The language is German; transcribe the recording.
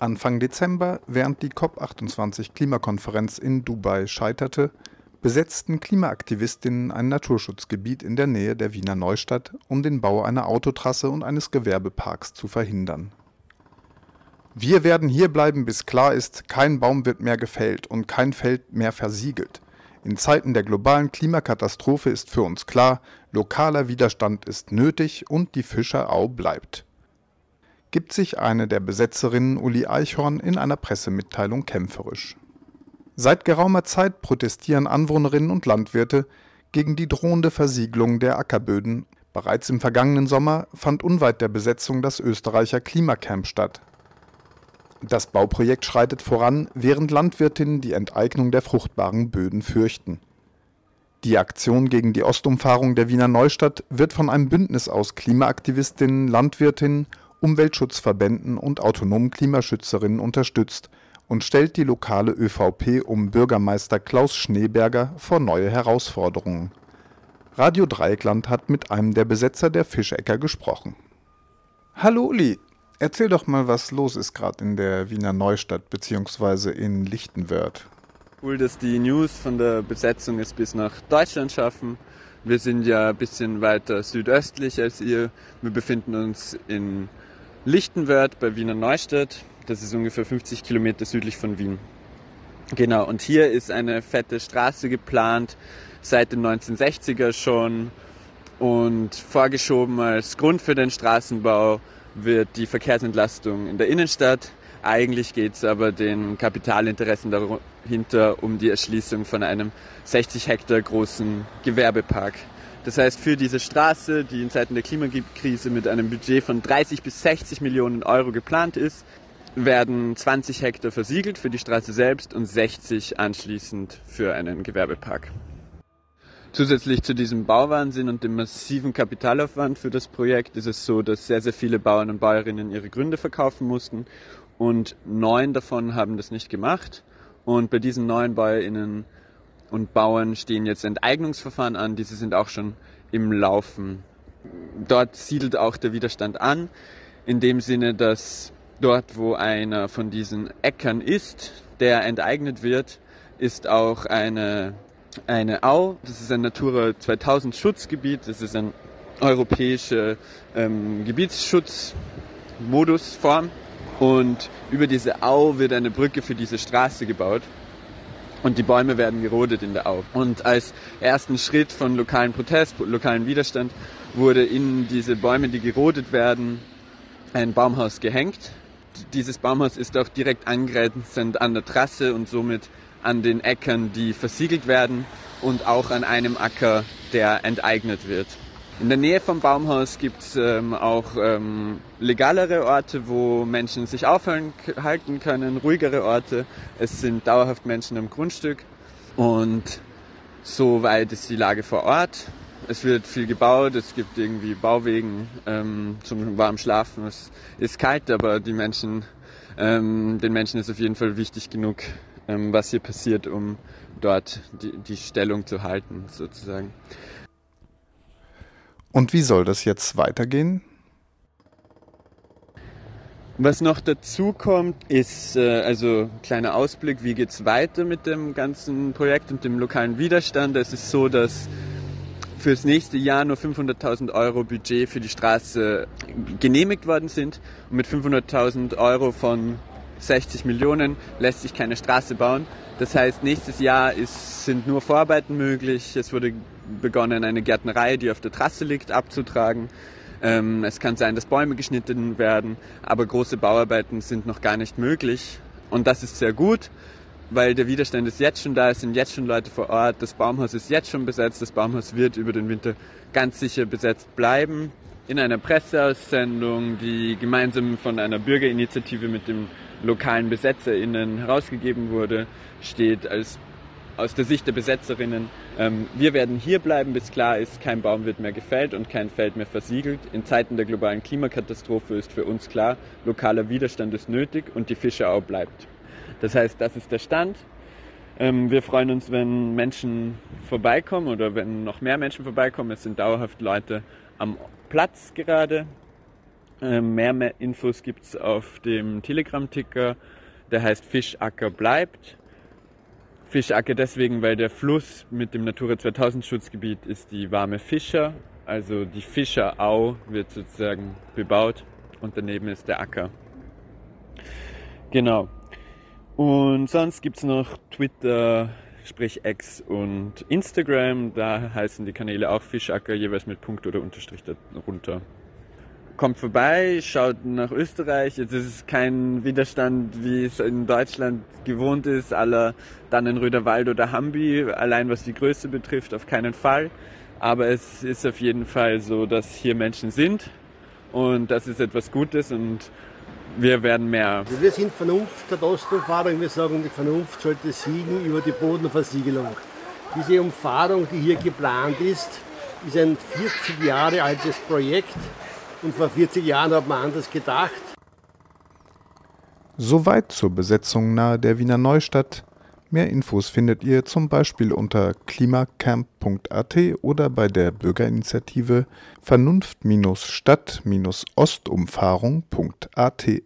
Anfang Dezember, während die COP28-Klimakonferenz in Dubai scheiterte, besetzten Klimaaktivistinnen ein Naturschutzgebiet in der Nähe der Wiener Neustadt, um den Bau einer Autotrasse und eines Gewerbeparks zu verhindern. Wir werden hierbleiben, bis klar ist, kein Baum wird mehr gefällt und kein Feld mehr versiegelt. In Zeiten der globalen Klimakatastrophe ist für uns klar, lokaler Widerstand ist nötig und die Fischerau bleibt gibt sich eine der Besetzerinnen Uli Eichhorn in einer Pressemitteilung kämpferisch. Seit geraumer Zeit protestieren Anwohnerinnen und Landwirte gegen die drohende Versiegelung der Ackerböden. Bereits im vergangenen Sommer fand unweit der Besetzung das Österreicher Klimacamp statt. Das Bauprojekt schreitet voran, während Landwirtinnen die Enteignung der fruchtbaren Böden fürchten. Die Aktion gegen die Ostumfahrung der Wiener Neustadt wird von einem Bündnis aus Klimaaktivistinnen, Landwirtinnen Umweltschutzverbänden und autonomen Klimaschützerinnen unterstützt und stellt die lokale ÖVP um Bürgermeister Klaus Schneeberger vor neue Herausforderungen. Radio Dreieckland hat mit einem der Besetzer der Fischecker gesprochen. Hallo Uli, erzähl doch mal, was los ist gerade in der Wiener Neustadt bzw. in Lichtenwörth. Cool, dass die News von der Besetzung es bis nach Deutschland schaffen. Wir sind ja ein bisschen weiter südöstlich als ihr. Wir befinden uns in Lichtenwörth bei Wiener Neustadt. Das ist ungefähr 50 Kilometer südlich von Wien. Genau, und hier ist eine fette Straße geplant, seit den 1960er schon. Und vorgeschoben als Grund für den Straßenbau wird die Verkehrsentlastung in der Innenstadt. Eigentlich geht es aber den Kapitalinteressen dahinter um die Erschließung von einem 60 Hektar großen Gewerbepark. Das heißt, für diese Straße, die in Zeiten der Klimakrise mit einem Budget von 30 bis 60 Millionen Euro geplant ist, werden 20 Hektar versiegelt für die Straße selbst und 60 anschließend für einen Gewerbepark. Zusätzlich zu diesem Bauwahnsinn und dem massiven Kapitalaufwand für das Projekt ist es so, dass sehr, sehr viele Bauern und Bäuerinnen ihre Gründe verkaufen mussten und neun davon haben das nicht gemacht. Und bei diesen neun BäuerInnen und Bauern stehen jetzt Enteignungsverfahren an. Diese sind auch schon im Laufen. Dort siedelt auch der Widerstand an, in dem Sinne, dass dort, wo einer von diesen Äckern ist, der enteignet wird, ist auch eine, eine Au. Das ist ein Natura 2000 Schutzgebiet. Das ist ein europäischer ähm, Gebietsschutzmodusform. Und über diese Au wird eine Brücke für diese Straße gebaut und die Bäume werden gerodet in der Au. Und als ersten Schritt von lokalen Protest, lokalen Widerstand wurde in diese Bäume, die gerodet werden, ein Baumhaus gehängt. Dieses Baumhaus ist auch direkt angrenzend an der Trasse und somit an den Äckern, die versiegelt werden und auch an einem Acker, der enteignet wird. In der Nähe vom Baumhaus gibt es ähm, auch ähm, legalere Orte, wo Menschen sich aufhalten können, ruhigere Orte. Es sind dauerhaft Menschen am Grundstück und so weit ist die Lage vor Ort. Es wird viel gebaut, es gibt irgendwie Bauwegen ähm, zum warmen Schlafen. Es ist kalt, aber die Menschen, ähm, den Menschen ist auf jeden Fall wichtig genug, ähm, was hier passiert, um dort die, die Stellung zu halten, sozusagen. Und wie soll das jetzt weitergehen? Was noch dazu kommt, ist äh, also kleiner Ausblick, wie geht es weiter mit dem ganzen Projekt und dem lokalen Widerstand. Es ist so, dass fürs nächste Jahr nur 500.000 Euro Budget für die Straße genehmigt worden sind. Und mit 500.000 Euro von 60 Millionen lässt sich keine Straße bauen. Das heißt, nächstes Jahr ist, sind nur Vorarbeiten möglich. Es wurde begonnen, eine Gärtnerei, die auf der Trasse liegt, abzutragen. Ähm, es kann sein, dass Bäume geschnitten werden, aber große Bauarbeiten sind noch gar nicht möglich. Und das ist sehr gut, weil der Widerstand ist jetzt schon da, es sind jetzt schon Leute vor Ort, das Baumhaus ist jetzt schon besetzt, das Baumhaus wird über den Winter ganz sicher besetzt bleiben. In einer Presseaussendung, die gemeinsam von einer Bürgerinitiative mit den lokalen BesetzerInnen herausgegeben wurde, steht als aus der Sicht der Besetzerinnen, ähm, wir werden hier bleiben, bis klar ist, kein Baum wird mehr gefällt und kein Feld mehr versiegelt. In Zeiten der globalen Klimakatastrophe ist für uns klar, lokaler Widerstand ist nötig und die Fischerau bleibt. Das heißt, das ist der Stand. Ähm, wir freuen uns, wenn Menschen vorbeikommen oder wenn noch mehr Menschen vorbeikommen. Es sind dauerhaft Leute am Platz gerade. Ähm, mehr, mehr Infos gibt es auf dem Telegram-Ticker, der heißt Fischacker bleibt. Fischacker deswegen, weil der Fluss mit dem Natura 2000 Schutzgebiet ist die warme Fischer, also die Fischerau wird sozusagen bebaut und daneben ist der Acker. Genau. Und sonst gibt es noch Twitter, sprich X und Instagram. Da heißen die Kanäle auch Fischacker, jeweils mit Punkt oder Unterstrich darunter. Kommt vorbei, schaut nach Österreich. Jetzt ist es kein Widerstand, wie es in Deutschland gewohnt ist, aller dann in Röderwald oder Hambi, allein was die Größe betrifft, auf keinen Fall. Aber es ist auf jeden Fall so, dass hier Menschen sind und das ist etwas Gutes und wir werden mehr. Also wir sind Vernunft der Ostumfahrung. Wir sagen, die Vernunft sollte siegen über die Bodenversiegelung. Diese Umfahrung, die hier geplant ist, ist ein 40 Jahre altes Projekt und vor 40 Jahren hat man anders gedacht. Soweit zur Besetzung nahe der Wiener Neustadt. Mehr Infos findet ihr zum Beispiel unter klimacamp.at oder bei der Bürgerinitiative Vernunft-Stadt-Ostumfahrung.at.